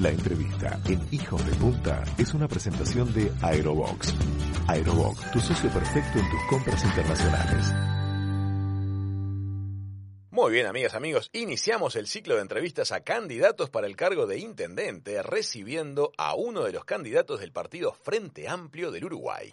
La entrevista en Hijos de Punta es una presentación de Aerobox. Aerobox, tu socio perfecto en tus compras internacionales. Muy bien, amigas, amigos, iniciamos el ciclo de entrevistas a candidatos para el cargo de intendente, recibiendo a uno de los candidatos del partido Frente Amplio del Uruguay.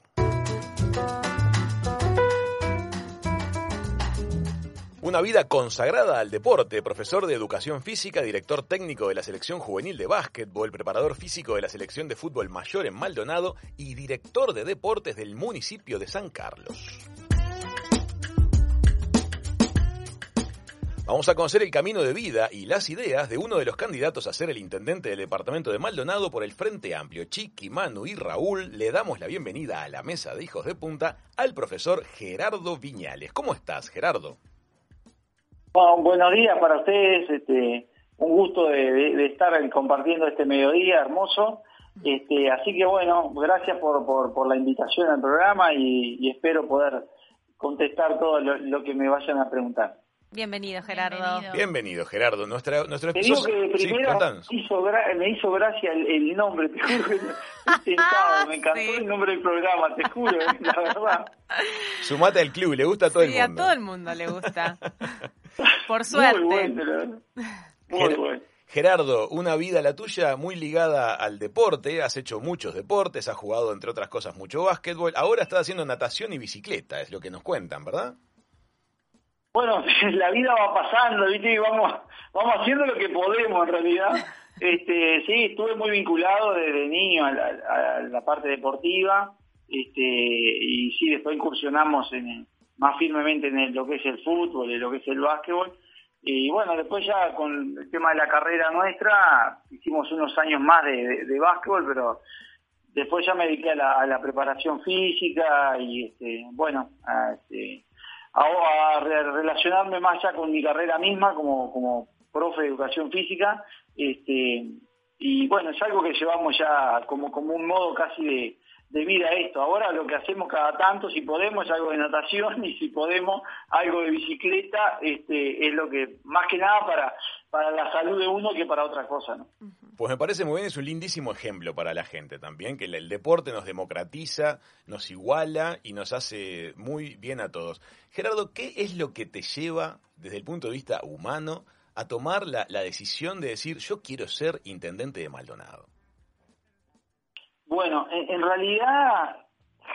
Una vida consagrada al deporte, profesor de educación física, director técnico de la selección juvenil de básquetbol, preparador físico de la selección de fútbol mayor en Maldonado y director de deportes del municipio de San Carlos. Vamos a conocer el camino de vida y las ideas de uno de los candidatos a ser el intendente del departamento de Maldonado por el Frente Amplio. Chiqui, Manu y Raúl, le damos la bienvenida a la mesa de hijos de punta al profesor Gerardo Viñales. ¿Cómo estás, Gerardo? Buenos días para ustedes, este, un gusto de, estar compartiendo este mediodía hermoso. Este, así que bueno, gracias por, por, la invitación al programa y, espero poder contestar todo lo, que me vayan a preguntar. Bienvenido, Gerardo. Bienvenido, Gerardo. Nuestra, nuestro Te digo que primero me hizo gracia el, nombre, te juro me encantó el nombre del programa, te juro, la verdad. Sumate al club, le gusta a todo el mundo. Sí, a todo el mundo le gusta. Por suerte. Muy bueno. Gerardo, una vida la tuya muy ligada al deporte, has hecho muchos deportes, has jugado entre otras cosas mucho básquetbol, ahora estás haciendo natación y bicicleta, es lo que nos cuentan, ¿verdad? Bueno, la vida va pasando, ¿viste? Y vamos, vamos haciendo lo que podemos en realidad. Este, sí, estuve muy vinculado desde niño a la, parte deportiva, este, y sí, después incursionamos en, más firmemente en lo que es el fútbol, en lo que es el básquetbol. Y bueno, después ya con el tema de la carrera nuestra, hicimos unos años más de, básquetbol, pero después ya me dediqué a la, preparación física y este, bueno, a, este, a, relacionarme más ya con mi carrera misma como, como profe de educación física. Este, y bueno, es algo que llevamos ya como, como un modo casi de, de vida esto. Ahora lo que hacemos cada tanto, si podemos, es algo de natación y si podemos, algo de bicicleta, este, es lo que más que nada para, para la salud de uno que para otra cosa. ¿no? Pues me parece muy bien, es un lindísimo ejemplo para la gente también, que el, deporte nos democratiza, nos iguala y nos hace muy bien a todos. Gerardo, ¿qué es lo que te lleva desde el punto de vista humano a tomar la, la decisión de decir yo quiero ser intendente de Maldonado? Bueno, en, realidad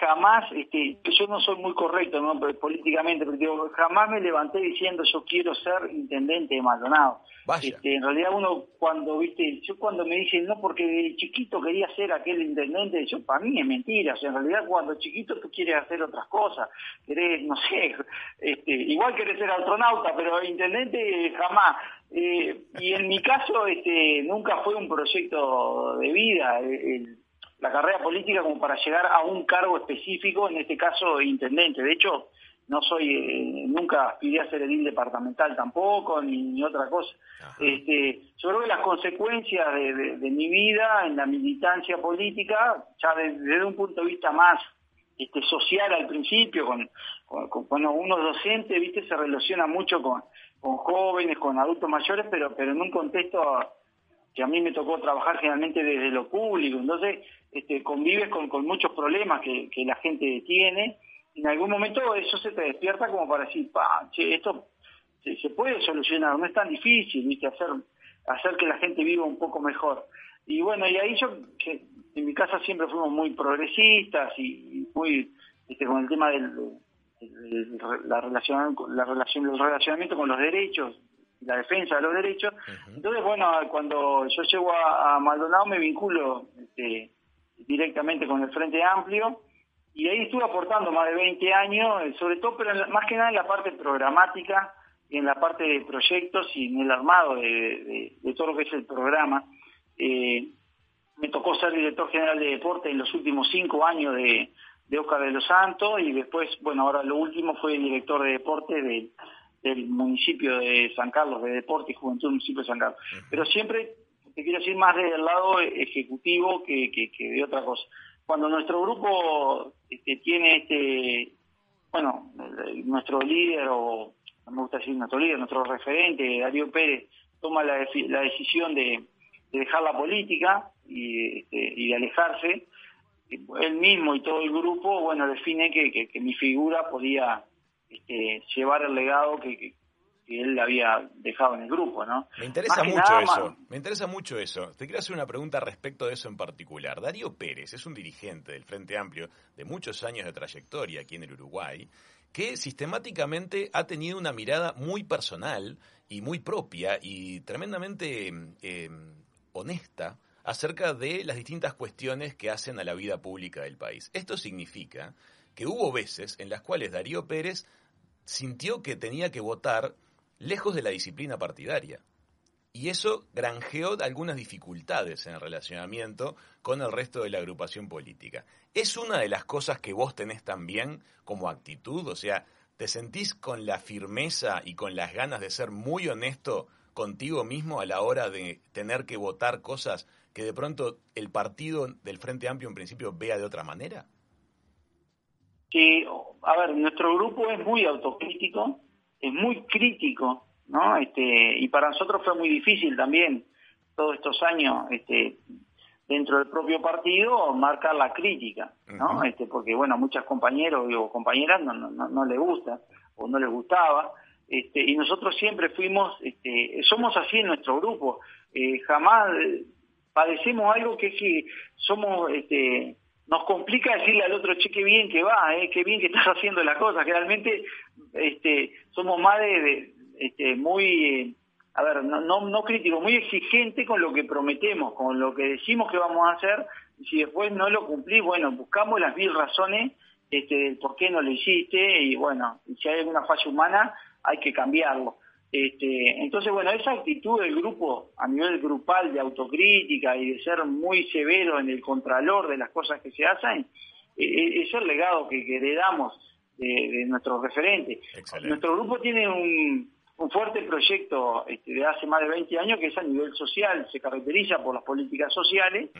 jamás, este, yo no soy muy correcto ¿no? políticamente, pero digo, jamás me levanté diciendo yo quiero ser intendente de Maldonado. Este, en realidad uno cuando, viste, yo cuando me dicen, no, porque de chiquito quería ser aquel intendente, yo para mí es mentira, en realidad cuando chiquito tú quieres hacer otras cosas, querés, no sé, este, igual querés ser astronauta, pero intendente jamás. Eh, y en mi caso este, nunca fue un proyecto de vida. El, la carrera política como para llegar a un cargo específico, en este caso intendente. De hecho, no soy, eh, nunca aspiré a ser edil departamental tampoco, ni, otra cosa. Este, yo creo que las consecuencias de, mi vida en la militancia política, ya desde, un punto de vista más este, social al principio, con, uno es docente, viste, se relaciona mucho con, con jóvenes, con adultos mayores, pero, pero en un contexto que a mí me tocó trabajar generalmente desde lo público, entonces este, convives con, muchos problemas que, la gente tiene, en algún momento eso se te despierta como para decir, pa, che, esto se, puede solucionar, no es tan difícil, ¿viste? Hacer, hacer que la gente viva un poco mejor. Y bueno, y ahí yo, que en mi casa siempre fuimos muy progresistas y, muy este, con el tema del, la relación, la relación, el relacionamiento con los derechos, la defensa de los derechos. Entonces, bueno, cuando yo llego a, Maldonado me vinculo este, directamente con el Frente Amplio y ahí estuve aportando más de 20 años, eh, sobre todo, pero más que nada en la parte programática, en la parte de proyectos y en el armado de, todo lo que es el programa. Eh, me tocó ser director general de deporte en los últimos cinco años de, de Oscar de los Santos y después, bueno, ahora lo último fue el director de deporte de, del municipio de San Carlos, de Deporte y Juventud del municipio de San Carlos. Pero siempre, te quiero decir, más del lado ejecutivo que, que, de otra cosa. Cuando nuestro grupo este, tiene este, bueno, nuestro líder, o no me gusta decir nuestro líder, nuestro referente, Darío Pérez, toma la, la decisión de, dejar la política y, este, y de alejarse. Él mismo y todo el grupo, bueno, define que, que, mi figura podía este, llevar el legado que, que él había dejado en el grupo, ¿no? Me interesa mucho eso, me interesa mucho eso. Te quiero hacer una pregunta respecto de eso en particular. Darío Pérez es un dirigente del Frente Amplio de muchos años de trayectoria aquí en el Uruguay, que sistemáticamente ha tenido una mirada muy personal y muy propia y tremendamente em, honesta acerca de las distintas cuestiones que hacen a la vida pública del país. Esto significa que hubo veces en las cuales Darío Pérez sintió que tenía que votar lejos de la disciplina partidaria. Y eso granjeó algunas dificultades en el relacionamiento con el resto de la agrupación política. ¿Es una de las cosas que vos tenés también como actitud? O sea, ¿te sentís con la firmeza y con las ganas de ser muy honesto contigo mismo a la hora de tener que votar cosas que de pronto el partido del Frente Amplio en principio vea de otra manera? Sí, a ver, nuestro grupo es muy autocrítico es muy crítico, ¿no? Este, y para nosotros fue muy difícil también todos estos años este, dentro del propio partido marcar la crítica, ¿no? este, porque bueno, a muchos compañeros o compañeras no, no, no, les gusta o no les gustaba. Este, y nosotros siempre fuimos, este, somos así en nuestro grupo, eh, jamás padecemos algo que es que somos, este, nos complica decirle al otro, che, qué bien que va, eh, qué bien que estás haciendo las cosas, que realmente este, somos más de, este, muy, eh, a ver, no, no, muy exigente con lo que prometemos, con lo que decimos que vamos a hacer, y si después no lo cumplís, bueno, buscamos las mil razones este, por qué no lo hiciste, y bueno, si hay alguna falla humana, hay que cambiarlo. Este, entonces, bueno, esa actitud del grupo a nivel grupal de autocrítica y de ser muy severo en el contralor de las cosas que se hacen, e, e, es el legado que, heredamos de, nuestros referentes. Nuestro grupo tiene un, fuerte proyecto este, de hace más de 20 años que es a nivel social, se caracteriza por las políticas sociales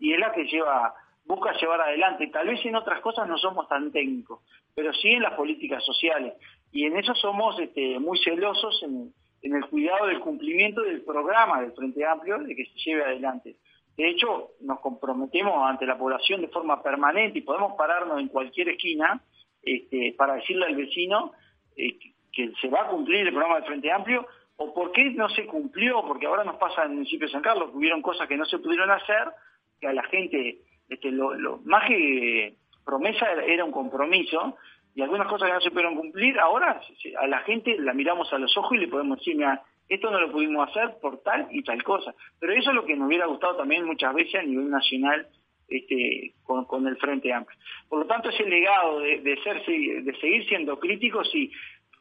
y es la que lleva busca llevar adelante. Tal vez en otras cosas no somos tan técnicos, pero sí en las políticas sociales y en eso somos este, muy celosos en, el cuidado del cumplimiento del programa del Frente Amplio de que se lleve adelante. De hecho, nos comprometemos ante la población de forma permanente y podemos pararnos en cualquier esquina este, para decirle al vecino eh, que se va a cumplir el programa del Frente Amplio o por qué no se cumplió, porque ahora nos pasa en el municipio de San Carlos, que hubieron cosas que no se pudieron hacer, que a la gente, este, lo, más que promesa era un compromiso, y algunas cosas que no se pudieron cumplir, ahora a la gente la miramos a los ojos y le podemos decir, mira, esto no lo pudimos hacer por tal y tal cosa. Pero eso es lo que nos hubiera gustado también muchas veces a nivel nacional este, con, el Frente Amplio. Por lo tanto, ese legado de, ser, de seguir siendo críticos y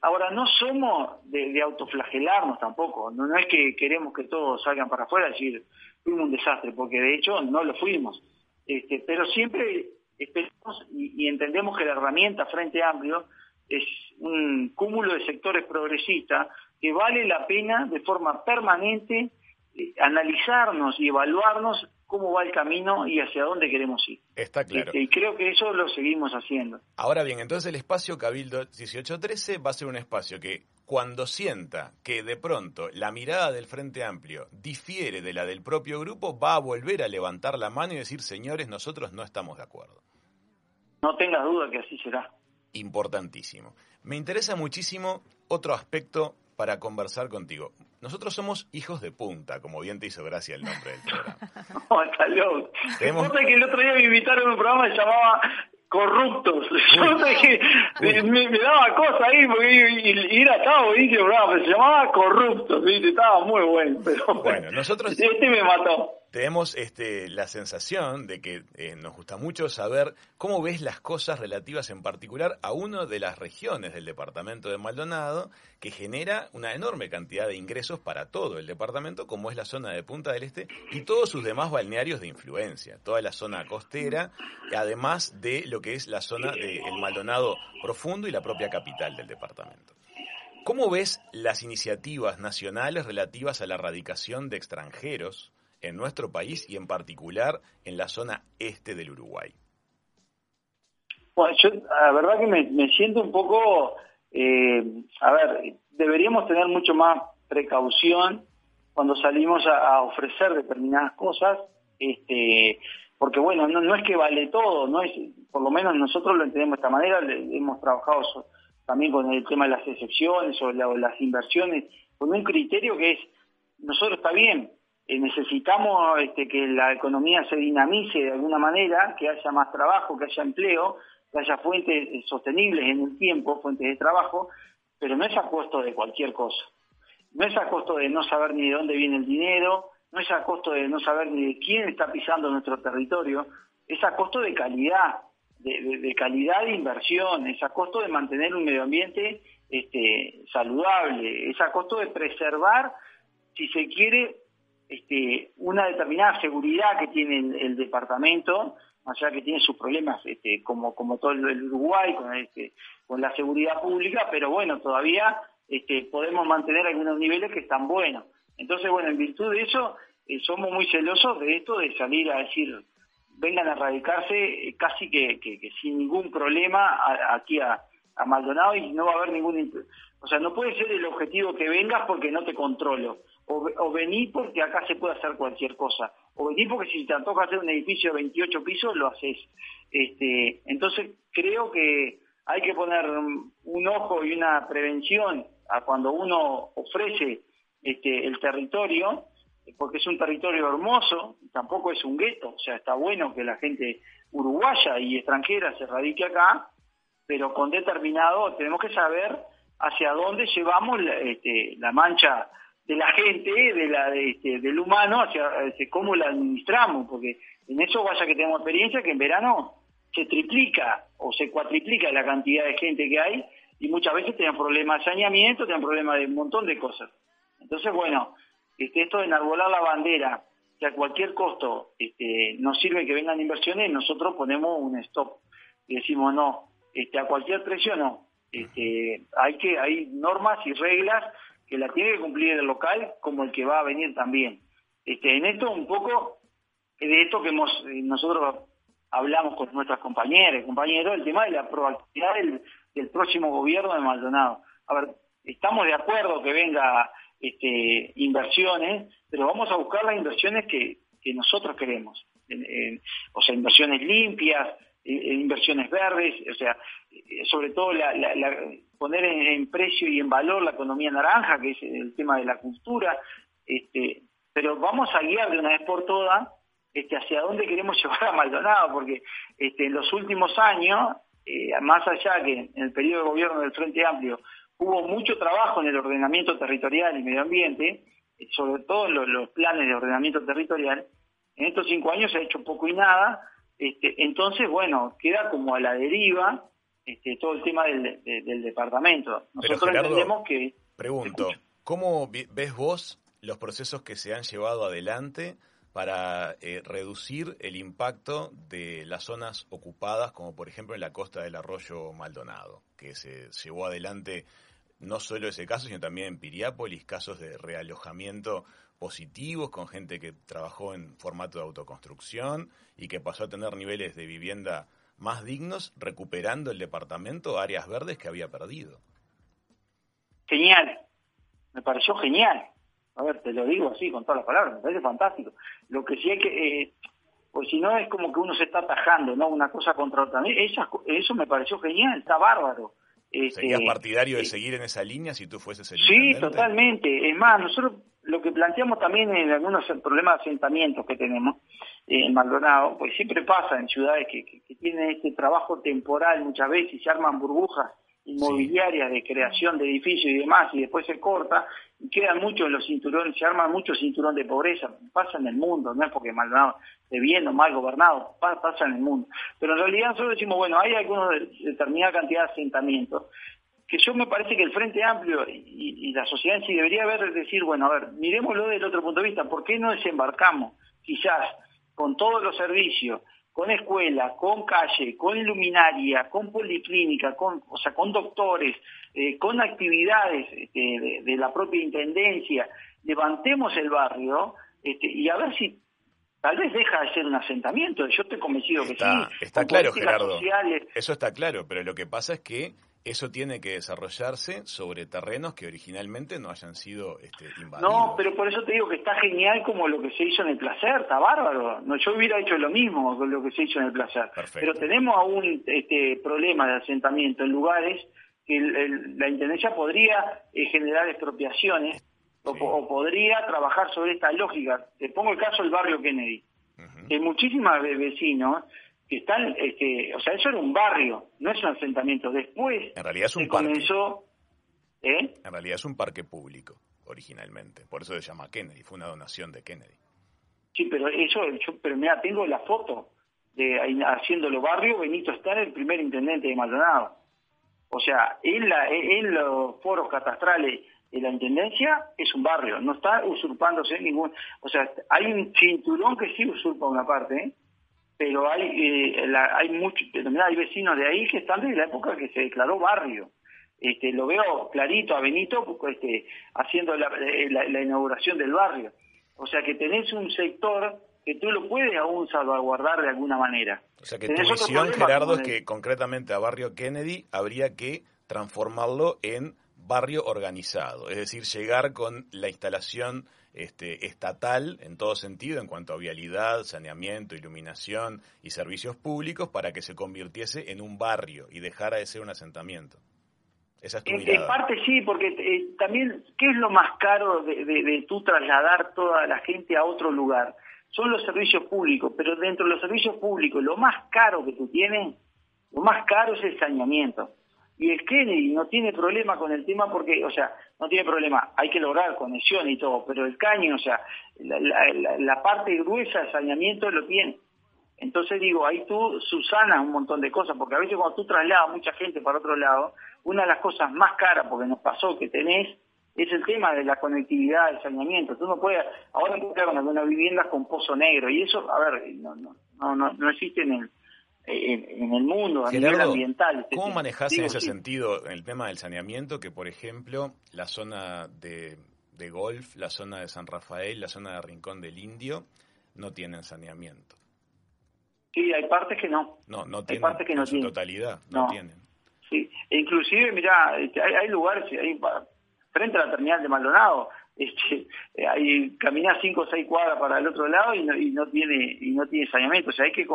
ahora no somos de, autoflagelarnos tampoco, no, no, es que queremos que todos salgan para afuera y decir, fuimos un desastre, porque de hecho no lo fuimos. Este, pero siempre esperamos y, entendemos que la herramienta Frente Amplio es un cúmulo de sectores progresistas que vale la pena de forma permanente eh, analizarnos y evaluarnos cómo va el camino y hacia dónde queremos ir. Está claro. Este, y creo que eso lo seguimos haciendo. Ahora bien, entonces el espacio Cabildo 1813 va a ser un espacio que cuando sienta que de pronto la mirada del Frente Amplio difiere de la del propio grupo, va a volver a levantar la mano y decir, señores, nosotros no estamos de acuerdo. No tengas duda que así será. Importantísimo. Me interesa muchísimo otro aspecto para conversar contigo. Nosotros somos hijos de punta, como bien te hizo gracia el nombre del programa. no, está loco. que el otro día me invitaron a un programa que se llamaba corruptos. Yo que me, me, daba cosa ahí, porque y, era, estaba buenísimo, pero se llamaba corruptos, ¿viste? estaba muy bueno. Pero bueno, nosotros... Este me mató tenemos este, la sensación de que eh, nos gusta mucho saber cómo ves las cosas relativas en particular a una de las regiones del departamento de Maldonado que genera una enorme cantidad de ingresos para todo el departamento, como es la zona de Punta del Este y todos sus demás balnearios de influencia, toda la zona costera, además de lo que es la zona del Maldonado profundo y la propia capital del departamento. ¿Cómo ves las iniciativas nacionales relativas a la erradicación de extranjeros en nuestro país y en particular en la zona este del Uruguay? Bueno, yo la verdad que me, siento un poco, eh, a ver, deberíamos tener mucho más precaución cuando salimos a, ofrecer determinadas cosas, este, porque bueno, no, es que vale todo, no es, por lo menos nosotros lo entendemos de esta manera, hemos trabajado también con el tema de las excepciones o, las inversiones, con un criterio que es, nosotros está bien, eh, necesitamos este, que la economía se dinamice de alguna manera, que haya más trabajo, que haya empleo, que haya fuentes eh, sostenibles en el tiempo, fuentes de trabajo, pero no es a costo de cualquier cosa. No es a costo de no saber ni de dónde viene el dinero, no es a costo de no saber ni de quién está pisando nuestro territorio, es a costo de calidad, de, calidad de inversión, es a costo de mantener un medio ambiente este, saludable, es a costo de preservar, si se quiere, este, una determinada seguridad que tiene el, departamento, más allá que tiene sus problemas este, como, como todo el Uruguay con, este, con la seguridad pública, pero bueno, todavía este, podemos mantener algunos niveles que están buenos. Entonces, bueno, en virtud de eso, eh, somos muy celosos de esto, de salir a decir, vengan a radicarse eh, casi que, sin ningún problema aquí a, Maldonado y no va a haber ningún... O sea, no puede ser el objetivo que vengas porque no te controlo. O, o vení porque acá se puede hacer cualquier cosa. O vení porque si te antoja hacer un edificio de 28 pisos, lo haces. Este, entonces, creo que hay que poner un ojo y una prevención a cuando uno ofrece este, el territorio, porque es un territorio hermoso, tampoco es un gueto, o sea, está bueno que la gente uruguaya y extranjera se radique acá, pero con determinado, tenemos que saber hacia dónde llevamos la, este, la mancha de la gente, de la, este, del humano, hacia este, cómo la administramos, porque en eso vaya que tenemos experiencia que en verano se triplica o se cuatriplica la cantidad de gente que hay y muchas veces tienen problemas de saneamiento, tienen problemas de un montón de cosas. Entonces, bueno, este, esto de enarbolar la bandera, que a cualquier costo este, nos sirve que vengan inversiones, nosotros ponemos un stop y decimos no, este, a cualquier precio no. Este, hay que hay normas y reglas que la tiene que cumplir el local como el que va a venir también. Este, en esto un poco de esto que hemos eh, nosotros hablamos con nuestras compañeras compañeros, el tema de la proactividad del, próximo gobierno de Maldonado. A ver, estamos de acuerdo que venga este, inversiones, pero vamos a buscar las inversiones que, nosotros queremos. o sea, inversiones limpias, inversiones verdes, o sea, sobre todo la, poner en, precio y en valor la economía naranja, que es el tema de la cultura, este, pero vamos a guiar de una vez por todas este, hacia dónde queremos llevar a Maldonado, porque este, en los últimos años eh, más allá que en el periodo de gobierno del Frente Amplio hubo mucho trabajo en el ordenamiento territorial y medio ambiente, eh, sobre todo en los, planes de ordenamiento territorial, en estos cinco años se ha hecho poco y nada, este, entonces, bueno, queda como a la deriva este, todo el tema del, departamento. Nosotros entendemos que... Pregunto, ¿cómo ves vos los procesos que se han llevado adelante para eh, reducir el impacto de las zonas ocupadas, como por ejemplo en la costa del arroyo Maldonado, que se llevó adelante no solo ese caso, sino también en Piriápolis, casos de realojamiento positivos con gente que trabajó en formato de autoconstrucción y que pasó a tener niveles de vivienda más dignos, recuperando el departamento áreas verdes que había perdido. Genial, me pareció genial a ver, te lo digo así, con todas las palabras, me parece fantástico. Lo que sí hay que, eh, pues si no es como que uno se está atajando, ¿no? Una cosa contra otra. Eso, eso me pareció genial, está bárbaro. Este, ¿Serías partidario de eh, seguir en esa línea si tú fueses el Sí, totalmente. Es más, nosotros lo que planteamos también en algunos problemas de asentamientos que tenemos eh, en Maldonado, pues siempre pasa en ciudades que, que, que tienen este trabajo temporal muchas veces y se arman burbujas inmobiliarias de creación de edificios y demás, y después se corta, y quedan muchos en los cinturones, se arman muchos cinturón de pobreza, pasa en el mundo, no es porque Maldonado esté bien o mal gobernado, pasa en el mundo. Pero en realidad nosotros decimos, bueno, hay algunos de determinada cantidad de asentamientos, que yo me parece que el Frente Amplio y, la sociedad en sí debería ver, decir, bueno, a ver, miremoslo desde el otro punto de vista, ¿por qué no desembarcamos quizás con todos los servicios, con escuela, con calle, con luminaria, con policlínica, con, o sea, con doctores, eh, con actividades este, de, la propia intendencia, levantemos el barrio este, y a ver si tal vez deja de ser un asentamiento. Yo estoy convencido que sí. Está claro, Gerardo. Eso está claro, pero lo que pasa es que eso tiene que desarrollarse sobre terrenos que originalmente no hayan sido este, invadidos. No, pero por eso te digo que está genial como lo que se hizo en el placer, está bárbaro. No, yo hubiera hecho lo mismo con lo que se hizo en el placer. Pero tenemos aún este problema de asentamiento en lugares que la Intendencia podría eh, generar expropiaciones o, podría trabajar sobre esta lógica. Te pongo el caso del barrio Kennedy. Hay muchísimos vecinos que están, este, o sea, eso era un barrio, no es un asentamiento. Después en realidad es un comenzó, ¿eh? En realidad es un parque público originalmente, por eso se llama Kennedy, fue una donación de Kennedy. Sí, pero eso, yo, pero mira, tengo la foto de haciéndolo barrio, Benito está el primer intendente de Maldonado. O sea, en, la, en los foros catastrales de la intendencia es un barrio, no está usurpándose ningún, o sea, hay un cinturón que sí usurpa una parte, ¿eh? Pero hay eh, hay muchos hay vecinos de ahí que están desde la época que se declaró barrio. Este, lo veo clarito a Benito este, haciendo eh, la, inauguración del barrio. O sea que tenés un sector que tú lo puedes aún salvaguardar de alguna manera. O sea que tu visión, Gerardo, es que concretamente a Barrio Kennedy habría que transformarlo en barrio organizado, es decir, llegar con la instalación este, estatal en todo sentido en cuanto a vialidad, saneamiento, iluminación y servicios públicos para que se convirtiese en un barrio y dejara de ser un asentamiento. Esa es tu en, parte sí, porque eh, también, ¿qué es lo más caro de, de, tú trasladar toda la gente a otro lugar? Son los servicios públicos, pero dentro de los servicios públicos, lo más caro que tú tienes, lo más caro es el saneamiento. Y el Kennedy no tiene problema con el tema porque, o sea, no tiene problema, hay que lograr conexión y todo, pero el caño, o sea, la, parte gruesa de saneamiento lo tiene. Entonces digo, ahí tú susanas un montón de cosas, porque a veces cuando tú trasladas mucha gente para otro lado, una de las cosas más caras, porque nos pasó que tenés, es el tema de la conectividad, del saneamiento. Tú no puedes, ahora no puedes algunas viviendas con pozo negro, y eso, a ver, no, no, no, no, no existe en el, en, el mundo, a nivel ambiental. ¿Cómo manejas en ese sentido el tema del saneamiento que, por ejemplo, la zona de, de Golf, la zona de San Rafael, la zona de Rincón del Indio, no tienen saneamiento? Sí, hay partes que no. No, no tienen. Hay partes que no en su totalidad, no, tienen. Sí, e inclusive, mira, hay, hay lugares, hay, frente a la terminal de Maldonado, este, hay caminar cinco o seis cuadras para el otro lado y no, y no tiene y no tiene saneamiento, o sea, hay que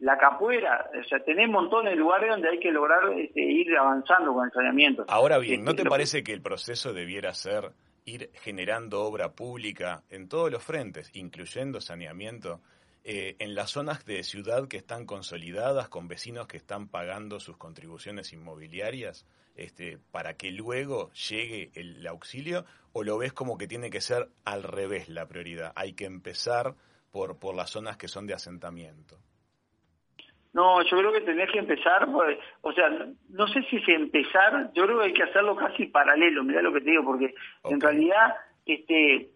la capuera, o sea, tenés montones de lugares donde hay que lograr este, ir avanzando con el saneamiento. Ahora bien, ¿no este, te parece que el proceso debiera ser ir generando obra pública en todos los frentes, incluyendo saneamiento? Eh, en las zonas de ciudad que están consolidadas, con vecinos que están pagando sus contribuciones inmobiliarias, este, para que luego llegue el auxilio, o lo ves como que tiene que ser al revés la prioridad? Hay que empezar por, por las zonas que son de asentamiento. No, yo creo que tenés que empezar, pues, o sea, no sé si es empezar, yo creo que hay que hacerlo casi paralelo, mirá lo que te digo, porque en realidad, este,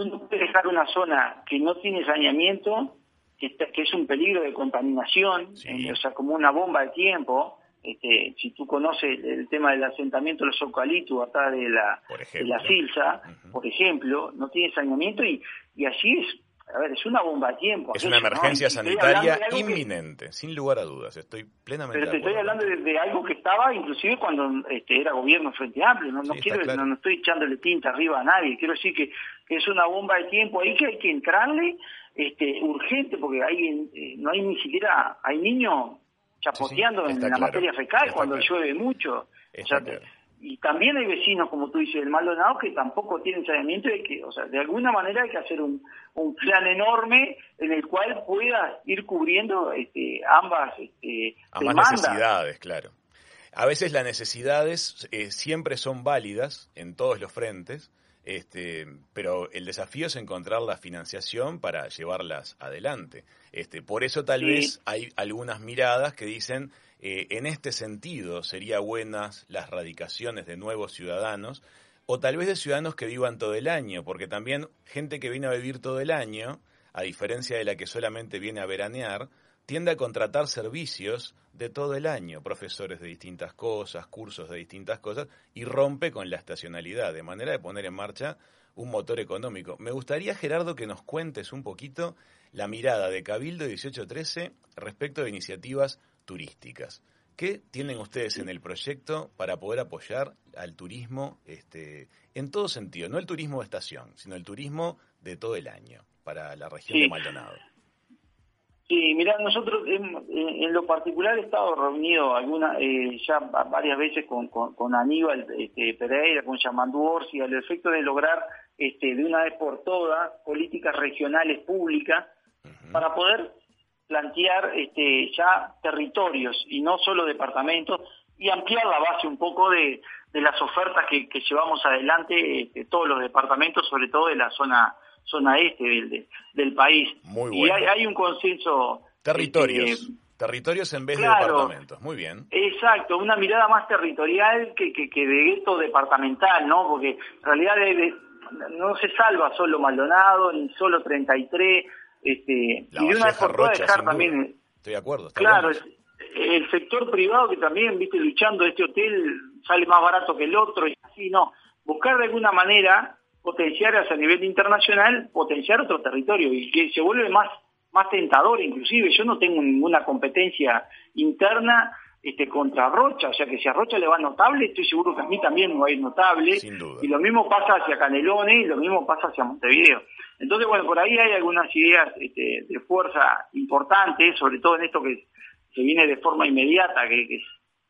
tú no puedes dejar una zona que no tiene saneamiento, que, que es un peligro de contaminación, eh, o sea, como una bomba de tiempo. Este, si tú conoces el tema del asentamiento de los eucaliptos acá de la, de la Silsa, por ejemplo, no tiene saneamiento y, y así es a ver, es una bomba de tiempo. Es una emergencia sanitaria inminente, sin lugar a dudas, estoy plenamente Pero te estoy hablando de, algo que estaba inclusive cuando este, era gobierno Frente Amplio, no, no quiero, no, estoy echándole tinta arriba a nadie, quiero decir que, es una bomba de tiempo ahí que hay que entrarle este, urgente, porque hay, eh, no hay ni siquiera, hay niños chapoteando en la materia fecal cuando llueve mucho y también hay vecinos, como tú dices, del Maldonado, que tampoco tienen saneamiento y que, o sea, de alguna manera hay que hacer un, un plan enorme en el cual pueda ir cubriendo este, ambas, este, ambas necesidades, claro. A veces las necesidades eh, siempre son válidas en todos los frentes, este, pero el desafío es encontrar la financiación para llevarlas adelante. Este, por eso tal vez hay algunas miradas que dicen eh, en este sentido serían buenas las radicaciones de nuevos ciudadanos o tal vez de ciudadanos que vivan todo el año, porque también gente que viene a vivir todo el año, a diferencia de la que solamente viene a veranear, tiende a contratar servicios de todo el año, profesores de distintas cosas, cursos de distintas cosas, y rompe con la estacionalidad, de manera de poner en marcha un motor económico. Me gustaría, Gerardo, que nos cuentes un poquito la mirada de Cabildo 1813 respecto de iniciativas turísticas. ¿Qué tienen ustedes en el proyecto para poder apoyar al turismo este, en todo sentido? No el turismo de estación, sino el turismo de todo el año para la región de Maldonado. Sí, mira, nosotros en, lo particular he estado reunido alguna, eh, ya varias veces con, con, Aníbal este, Pereira, con Yamandu Orsi, al efecto de lograr este, de una vez por todas políticas regionales públicas para poder plantear este, ya territorios y no solo departamentos y ampliar la base un poco de, las ofertas que, llevamos adelante este, todos los departamentos, sobre todo de la zona zona este del, del país. Muy Y hay, un consenso. Territorios. Este, territorios en vez de departamentos, muy bien. Exacto, una mirada más territorial que, que, que de gueto departamental, ¿no? Porque en realidad no se salva solo Maldonado, ni solo 33, este, y de una vez por todas dejar también... Estoy de acuerdo. claro, el sector privado que también, viste, luchando, este hotel sale más barato que el otro, y así, no. Buscar de alguna manera potenciar a nivel internacional, potenciar otro territorio y que se vuelve más, más tentador inclusive. Yo no tengo ninguna competencia interna este, contra Rocha, o sea que si a Rocha le va notable, estoy seguro que a mí también me va a ir notable. Y lo mismo pasa hacia Canelones y lo mismo pasa hacia Montevideo. Entonces, bueno, por ahí hay algunas ideas este, de fuerza importantes, sobre todo en esto que se viene de forma inmediata, que,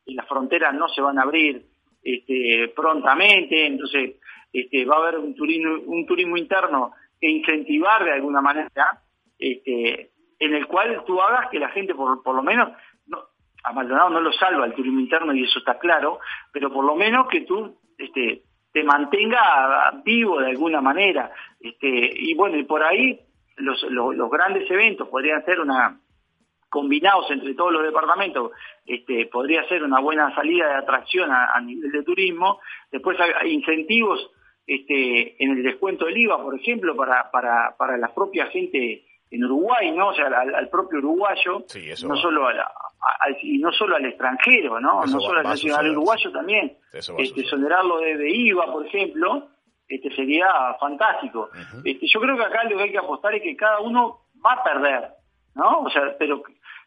las fronteras no se van a abrir este, prontamente, entonces este, va a haber un turismo, interno que incentivar de alguna manera, en el cual tú hagas que la gente, por, lo menos, no, a Maldonado no lo salva el turismo interno y eso está claro, pero por lo menos que tú te mantenga vivo de alguna manera. Este, y bueno, y por ahí los, los, grandes eventos podrían ser una combinados entre todos los departamentos, este, podría ser una buena salida de atracción a, nivel de turismo. Después incentivos este, en el descuento del IVA, por ejemplo, para, para, para la propia gente en Uruguay, ¿no? O sea, al, propio uruguayo, no solo a y no solo al extranjero, ¿no? no solo al nacional uruguayo también. Este, exonerarlo de, IVA, por ejemplo, este sería fantástico. este, yo creo que acá lo que hay que apostar es que cada uno va a perder, ¿no? O sea, pero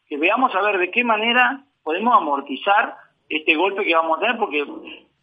que veamos a ver de qué manera podemos amortizar este golpe que vamos a tener, porque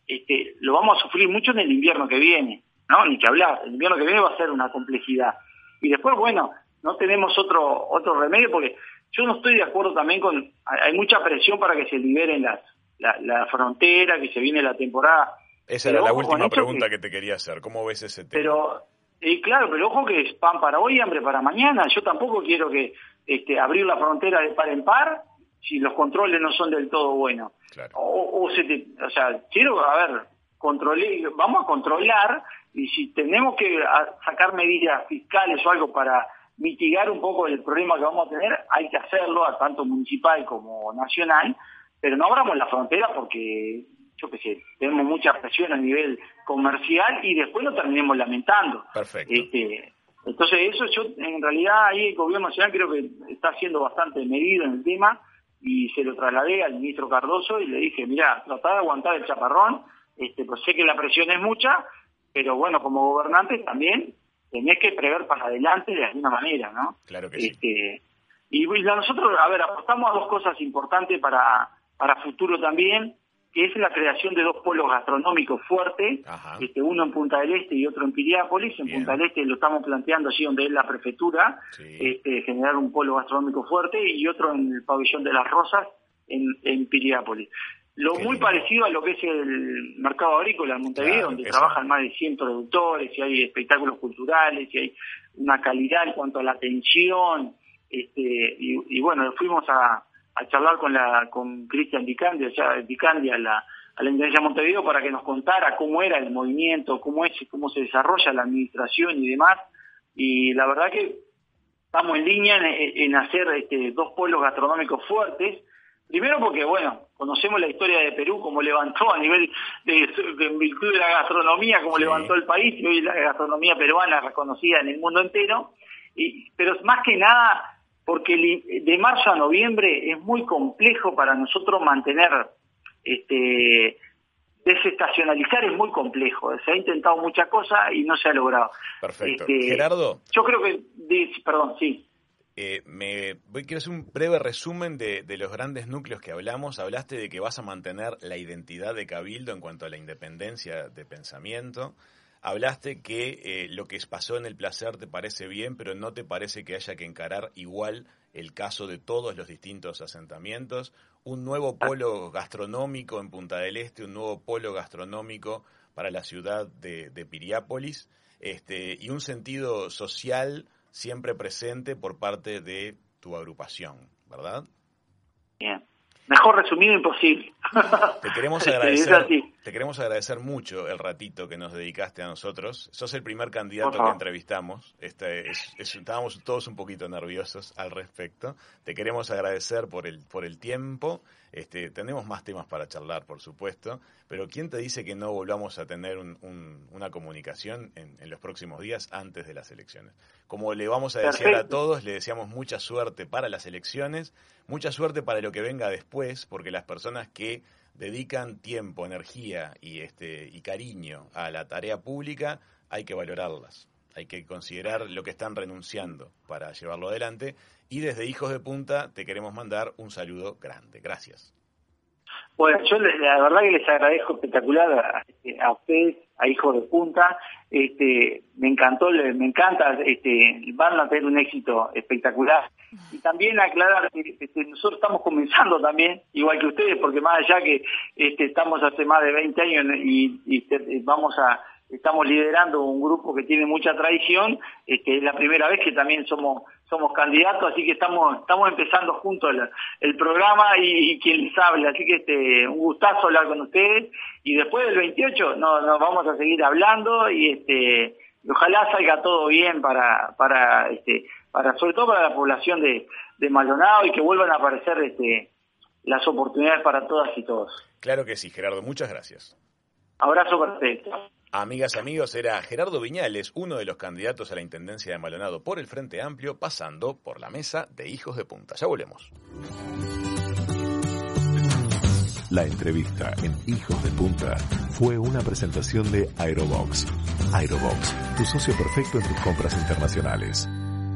este, lo vamos a sufrir mucho en el invierno que viene, ¿no? Ni que hablar, el invierno que viene va a ser una complejidad. Y después, bueno, no tenemos otro otro remedio porque yo no estoy de acuerdo también con, hay mucha presión para que se liberen las, la, frontera, que se viene la temporada. Esa era la última pregunta que, te quería hacer, ¿cómo ves ese tema? Pero, y claro, pero ojo que es pan para hoy y hambre para mañana, yo tampoco quiero que este, abrir la frontera de par en par si los controles no son del todo buenos. O, o, sea, quiero, a ver, controlé, vamos a controlar y si tenemos que sacar medidas fiscales o algo para mitigar un poco el problema que vamos a tener, hay que hacerlo, a tanto municipal como nacional, pero no abramos la frontera porque, yo qué sé, tenemos mucha presión a nivel comercial y después lo terminemos lamentando. Perfecto. Este, entonces eso yo, en realidad ahí el gobierno nacional creo que está siendo bastante medido en el tema, y se lo trasladé al ministro Cardoso y le dije, mira, tratá de aguantar el chaparrón, este, pues sé que la presión es mucha, pero bueno, como gobernante también tenés que prever para adelante de alguna manera, ¿no? Claro que este, Y, y nosotros, a ver, apostamos a dos cosas importantes para, para futuro también que es la creación de dos polos gastronómicos fuertes, este, uno en Punta del Este y otro en Piriápolis. En Punta del Este lo estamos planteando allí donde es la prefectura, este, generar un polo gastronómico fuerte, y otro en el pabellón de las Rosas, en, en Piriápolis. Lo muy parecido a lo que es el mercado agrícola en Montevideo, donde trabajan más de 100 productores, y hay espectáculos culturales, y hay una calidad en cuanto a la atención, este, y, y bueno, fuimos a, a charlar con la con Cristian Dicandi, allá Dicandi a la, a la Intendencia de Montevideo para que nos contara cómo era el movimiento, cómo es, cómo se desarrolla la administración y demás. Y la verdad que estamos en línea en, hacer este, dos pueblos gastronómicos fuertes. Primero porque, bueno, conocemos la historia de Perú, cómo levantó a nivel de, en virtud de la gastronomía, cómo levantó el país, y hoy la gastronomía peruana reconocida en el mundo entero. Y, pero más que nada porque de marzo a noviembre es muy complejo para nosotros mantener, este, desestacionalizar es muy complejo. Se ha intentado mucha cosa y no se ha logrado. Perfecto. Este, Gerardo. Yo creo que, perdón, sí. Eh, me voy, quiero hacer un breve resumen de, los grandes núcleos que hablamos. Hablaste de que vas a mantener la identidad de Cabildo en cuanto a la independencia de pensamiento. Hablaste que eh, lo que pasó en el placer te parece bien, pero no te parece que haya que encarar igual el caso de todos los distintos asentamientos. Un nuevo polo gastronómico en Punta del Este, un nuevo polo gastronómico para la ciudad de, de Piriápolis, este, y un sentido social siempre presente por parte de tu agrupación, ¿verdad? Bien. Mejor resumido imposible. Te queremos agradecer, te queremos agradecer mucho el ratito que nos dedicaste a nosotros. Sos el primer candidato que entrevistamos. Este, estábamos todos un poquito nerviosos al respecto. Te queremos agradecer por el, por el tiempo este, tenemos más temas para charlar, por supuesto, pero ¿quién te dice que no volvamos a tener una comunicación en, los próximos días antes de las elecciones? Como le vamos a decir a todos, le deseamos mucha suerte para las elecciones, mucha suerte para lo que venga después, porque las personas que dedican tiempo, energía y, este, y cariño a la tarea pública, hay que valorarlas hay que considerar lo que están renunciando para llevarlo adelante. Y desde Hijos de Punta te queremos mandar un saludo grande. Gracias. Bueno, yo la verdad que les agradezco espectacular a, ustedes, a Hijos de Punta. Este, me encantó, me encanta, este, van a tener un éxito espectacular. Y también aclarar que este, nosotros estamos comenzando también, igual que ustedes, porque más allá que este, estamos hace más de 20 años y, vamos a estamos liderando un grupo que tiene mucha tradición, este, es la primera vez que también somos somos candidatos, así que estamos estamos empezando juntos el, programa y, quien les habla, así que este un gustazo hablar con ustedes y después del 28 nos, nos vamos a seguir hablando y este ojalá salga todo bien para para este para sobre todo para la población de, de Maldonado y que vuelvan a aparecer este las oportunidades para todas y todos. Claro que sí, Gerardo, muchas gracias. Abrazo para ustedes. Amigas, amigos, era Gerardo Viñales, uno de los candidatos a la Intendencia de Maldonado por el Frente Amplio, pasando por la mesa de Hijos de Punta. Ya volvemos. La entrevista en Hijos de Punta fue una presentación de Aerobox. Aerobox, tu socio perfecto en tus compras internacionales.